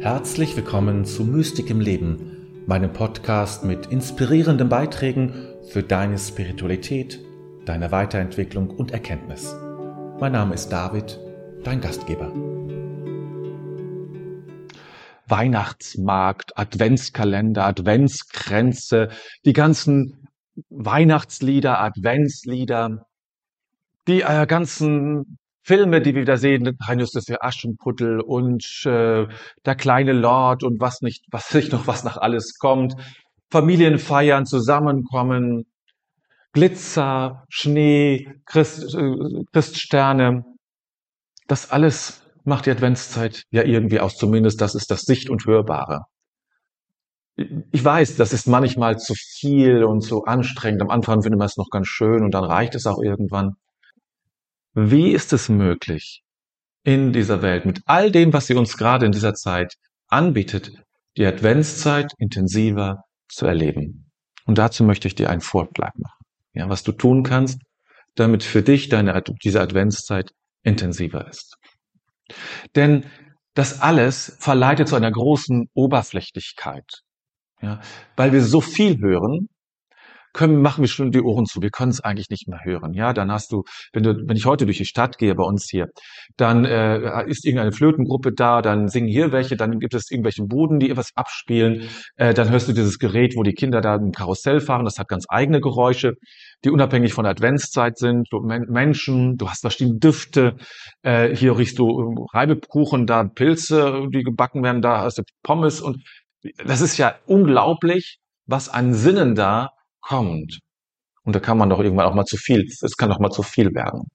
Herzlich willkommen zu Mystik im Leben, meinem Podcast mit inspirierenden Beiträgen für deine Spiritualität, deine Weiterentwicklung und Erkenntnis. Mein Name ist David, dein Gastgeber. Weihnachtsmarkt, Adventskalender, Adventskränze, die ganzen Weihnachtslieder, Adventslieder, die äh, ganzen Filme, die wir wieder sehen, Heinrich für Aschenputtel und äh, der kleine Lord und was nicht, was nicht noch was nach alles kommt, Familienfeiern, Zusammenkommen, Glitzer, Schnee, Christ, äh, Christsterne, das alles macht die Adventszeit ja irgendwie aus, zumindest das ist das Sicht- und Hörbare. Ich weiß, das ist manchmal zu viel und zu anstrengend. Am Anfang findet man es noch ganz schön und dann reicht es auch irgendwann. Wie ist es möglich, in dieser Welt, mit all dem, was sie uns gerade in dieser Zeit anbietet, die Adventszeit intensiver zu erleben? Und dazu möchte ich dir einen Vorschlag machen. Ja, was du tun kannst, damit für dich deine, diese Adventszeit intensiver ist. Denn das alles verleitet zu einer großen Oberflächlichkeit. Ja, weil wir so viel hören, können, machen wir schon die Ohren zu. Wir können es eigentlich nicht mehr hören. Ja, dann hast du, wenn du, wenn ich heute durch die Stadt gehe bei uns hier, dann äh, ist irgendeine Flötengruppe da, dann singen hier welche, dann gibt es irgendwelche Buden, die etwas abspielen, äh, dann hörst du dieses Gerät, wo die Kinder da im Karussell fahren, das hat ganz eigene Geräusche, die unabhängig von der Adventszeit sind. Du, Men Menschen, du hast verschiedene Düfte, äh, hier riechst du ähm, Reibekuchen, da Pilze, die gebacken werden, da hast du Pommes und das ist ja unglaublich, was an Sinnen da kommt. Und da kann man doch irgendwann auch mal zu viel, es kann doch mal zu viel werden.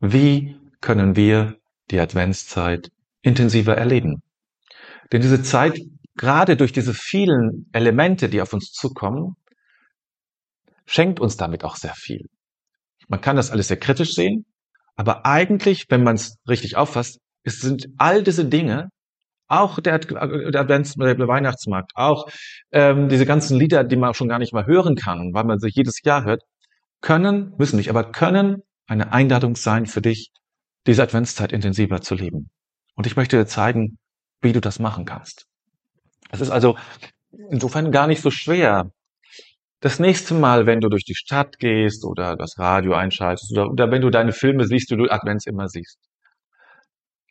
Wie können wir die Adventszeit intensiver erleben? Denn diese Zeit, gerade durch diese vielen Elemente, die auf uns zukommen, schenkt uns damit auch sehr viel. Man kann das alles sehr kritisch sehen, aber eigentlich, wenn man es richtig auffasst, es sind all diese Dinge auch der, der, Advents, der Weihnachtsmarkt, auch ähm, diese ganzen Lieder, die man schon gar nicht mehr hören kann, weil man sie jedes Jahr hört, können, müssen nicht, aber können eine Einladung sein für dich, diese Adventszeit intensiver zu leben. Und ich möchte dir zeigen, wie du das machen kannst. Es ist also insofern gar nicht so schwer. Das nächste Mal, wenn du durch die Stadt gehst oder das Radio einschaltest oder, oder wenn du deine Filme siehst, die du Advents immer siehst,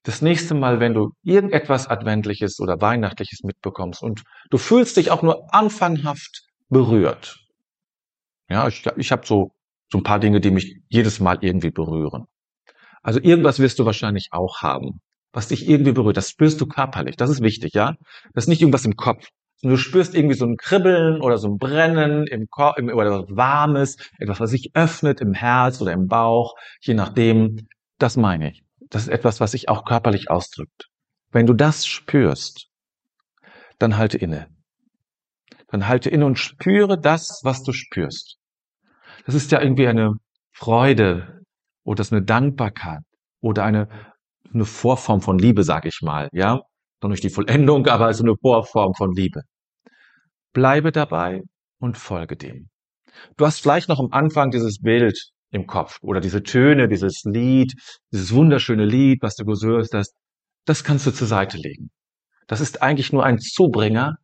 das nächste Mal, wenn du irgendetwas Adventliches oder Weihnachtliches mitbekommst und du fühlst dich auch nur anfanghaft berührt. Ja, ich, ich habe so, so ein paar Dinge, die mich jedes Mal irgendwie berühren. Also irgendwas wirst du wahrscheinlich auch haben, was dich irgendwie berührt. Das spürst du körperlich. Das ist wichtig, ja? Das ist nicht irgendwas im Kopf. Du spürst irgendwie so ein Kribbeln oder so ein Brennen im Kopf oder was Warmes, etwas, was sich öffnet im Herz oder im Bauch, je nachdem. Das meine ich das ist etwas, was sich auch körperlich ausdrückt. Wenn du das spürst, dann halte inne. Dann halte inne und spüre das, was du spürst. Das ist ja irgendwie eine Freude oder das ist eine Dankbarkeit oder eine, eine Vorform von Liebe, sag ich mal, ja. Noch nicht die Vollendung, aber so eine Vorform von Liebe. Bleibe dabei und folge dem. Du hast vielleicht noch am Anfang dieses Bild im Kopf oder diese Töne, dieses Lied, dieses wunderschöne Lied, was du gehört hast, das kannst du zur Seite legen. Das ist eigentlich nur ein Zubringer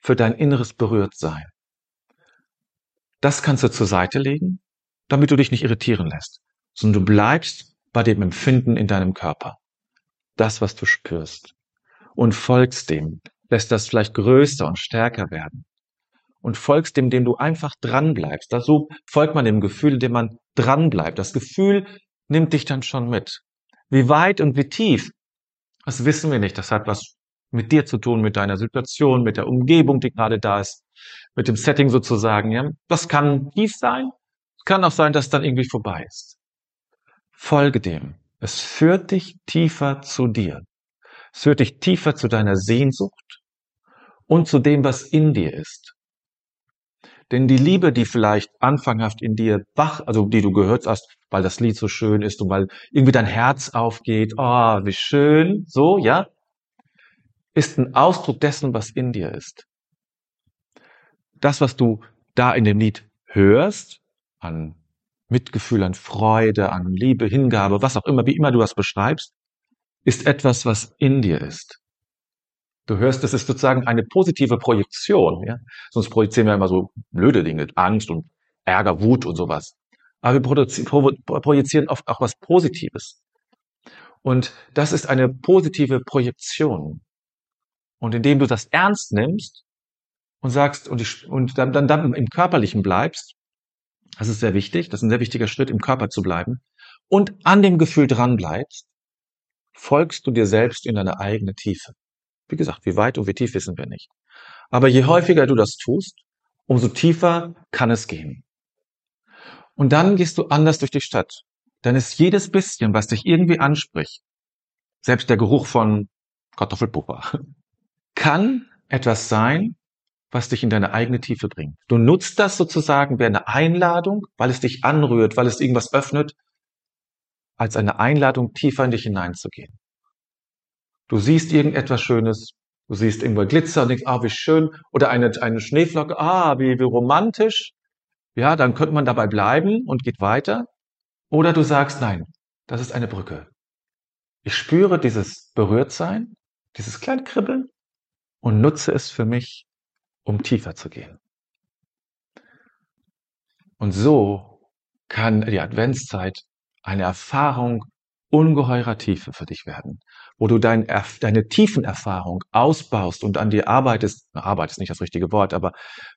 für dein inneres Berührtsein. Das kannst du zur Seite legen, damit du dich nicht irritieren lässt, sondern du bleibst bei dem Empfinden in deinem Körper. Das, was du spürst. Und folgst dem, lässt das vielleicht größer und stärker werden und folgst dem, dem du einfach dran bleibst. So folgt man dem Gefühl, indem man dran bleibt. Das Gefühl nimmt dich dann schon mit. Wie weit und wie tief, das wissen wir nicht. Das hat was mit dir zu tun, mit deiner Situation, mit der Umgebung, die gerade da ist, mit dem Setting sozusagen. Ja? Das kann tief sein. Es kann auch sein, dass es dann irgendwie vorbei ist. Folge dem. Es führt dich tiefer zu dir. Es führt dich tiefer zu deiner Sehnsucht und zu dem, was in dir ist. Denn die Liebe, die vielleicht anfanghaft in dir wach, also die du gehört hast, weil das Lied so schön ist und weil irgendwie dein Herz aufgeht, oh, wie schön, so, ja, ist ein Ausdruck dessen, was in dir ist. Das, was du da in dem Lied hörst, an Mitgefühl, an Freude, an Liebe, Hingabe, was auch immer, wie immer du das beschreibst, ist etwas, was in dir ist. Du hörst, das ist sozusagen eine positive Projektion. Ja? Sonst projizieren wir immer so blöde Dinge, Angst und Ärger, Wut und sowas. Aber wir projizieren oft auch was Positives. Und das ist eine positive Projektion. Und indem du das ernst nimmst und sagst und, ich, und dann, dann, dann im Körperlichen bleibst, das ist sehr wichtig, das ist ein sehr wichtiger Schritt, im Körper zu bleiben, und an dem Gefühl dran bleibst, folgst du dir selbst in deine eigene Tiefe. Wie gesagt, wie weit und wie tief wissen wir nicht. Aber je häufiger du das tust, umso tiefer kann es gehen. Und dann gehst du anders durch die Stadt. Dann ist jedes bisschen, was dich irgendwie anspricht, selbst der Geruch von Kartoffelpuffer, kann etwas sein, was dich in deine eigene Tiefe bringt. Du nutzt das sozusagen wie eine Einladung, weil es dich anrührt, weil es irgendwas öffnet, als eine Einladung, tiefer in dich hineinzugehen. Du siehst irgendetwas Schönes, du siehst irgendwo Glitzer und denkst, ah, wie schön, oder eine, eine Schneeflocke, ah, wie, wie romantisch. Ja, dann könnte man dabei bleiben und geht weiter. Oder du sagst, nein, das ist eine Brücke. Ich spüre dieses Berührtsein, dieses kleine Kribbeln und nutze es für mich, um tiefer zu gehen. Und so kann die Adventszeit eine Erfahrung ungeheurer Tiefe für dich werden, wo du dein, deine Tiefenerfahrung ausbaust und an dir arbeitest, Arbeit ist nicht das richtige Wort, aber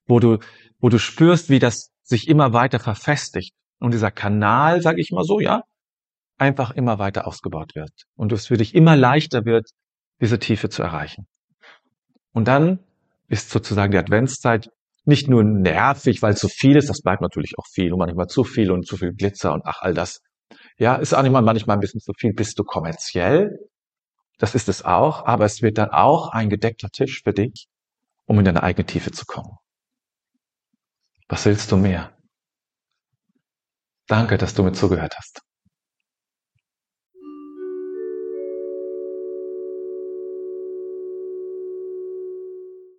wo du, wo du spürst, wie das sich immer weiter verfestigt und dieser Kanal, sage ich mal so, ja, einfach immer weiter ausgebaut wird und es für dich immer leichter wird, diese Tiefe zu erreichen. Und dann ist sozusagen die Adventszeit nicht nur nervig, weil zu viel ist, das bleibt natürlich auch viel und manchmal zu viel und zu viel Glitzer und ach all das, ja, ist auch manchmal, manchmal ein bisschen zu viel. Bist du kommerziell? Das ist es auch, aber es wird dann auch ein gedeckter Tisch für dich, um in deine eigene Tiefe zu kommen. Was willst du mehr? Danke, dass du mir zugehört hast.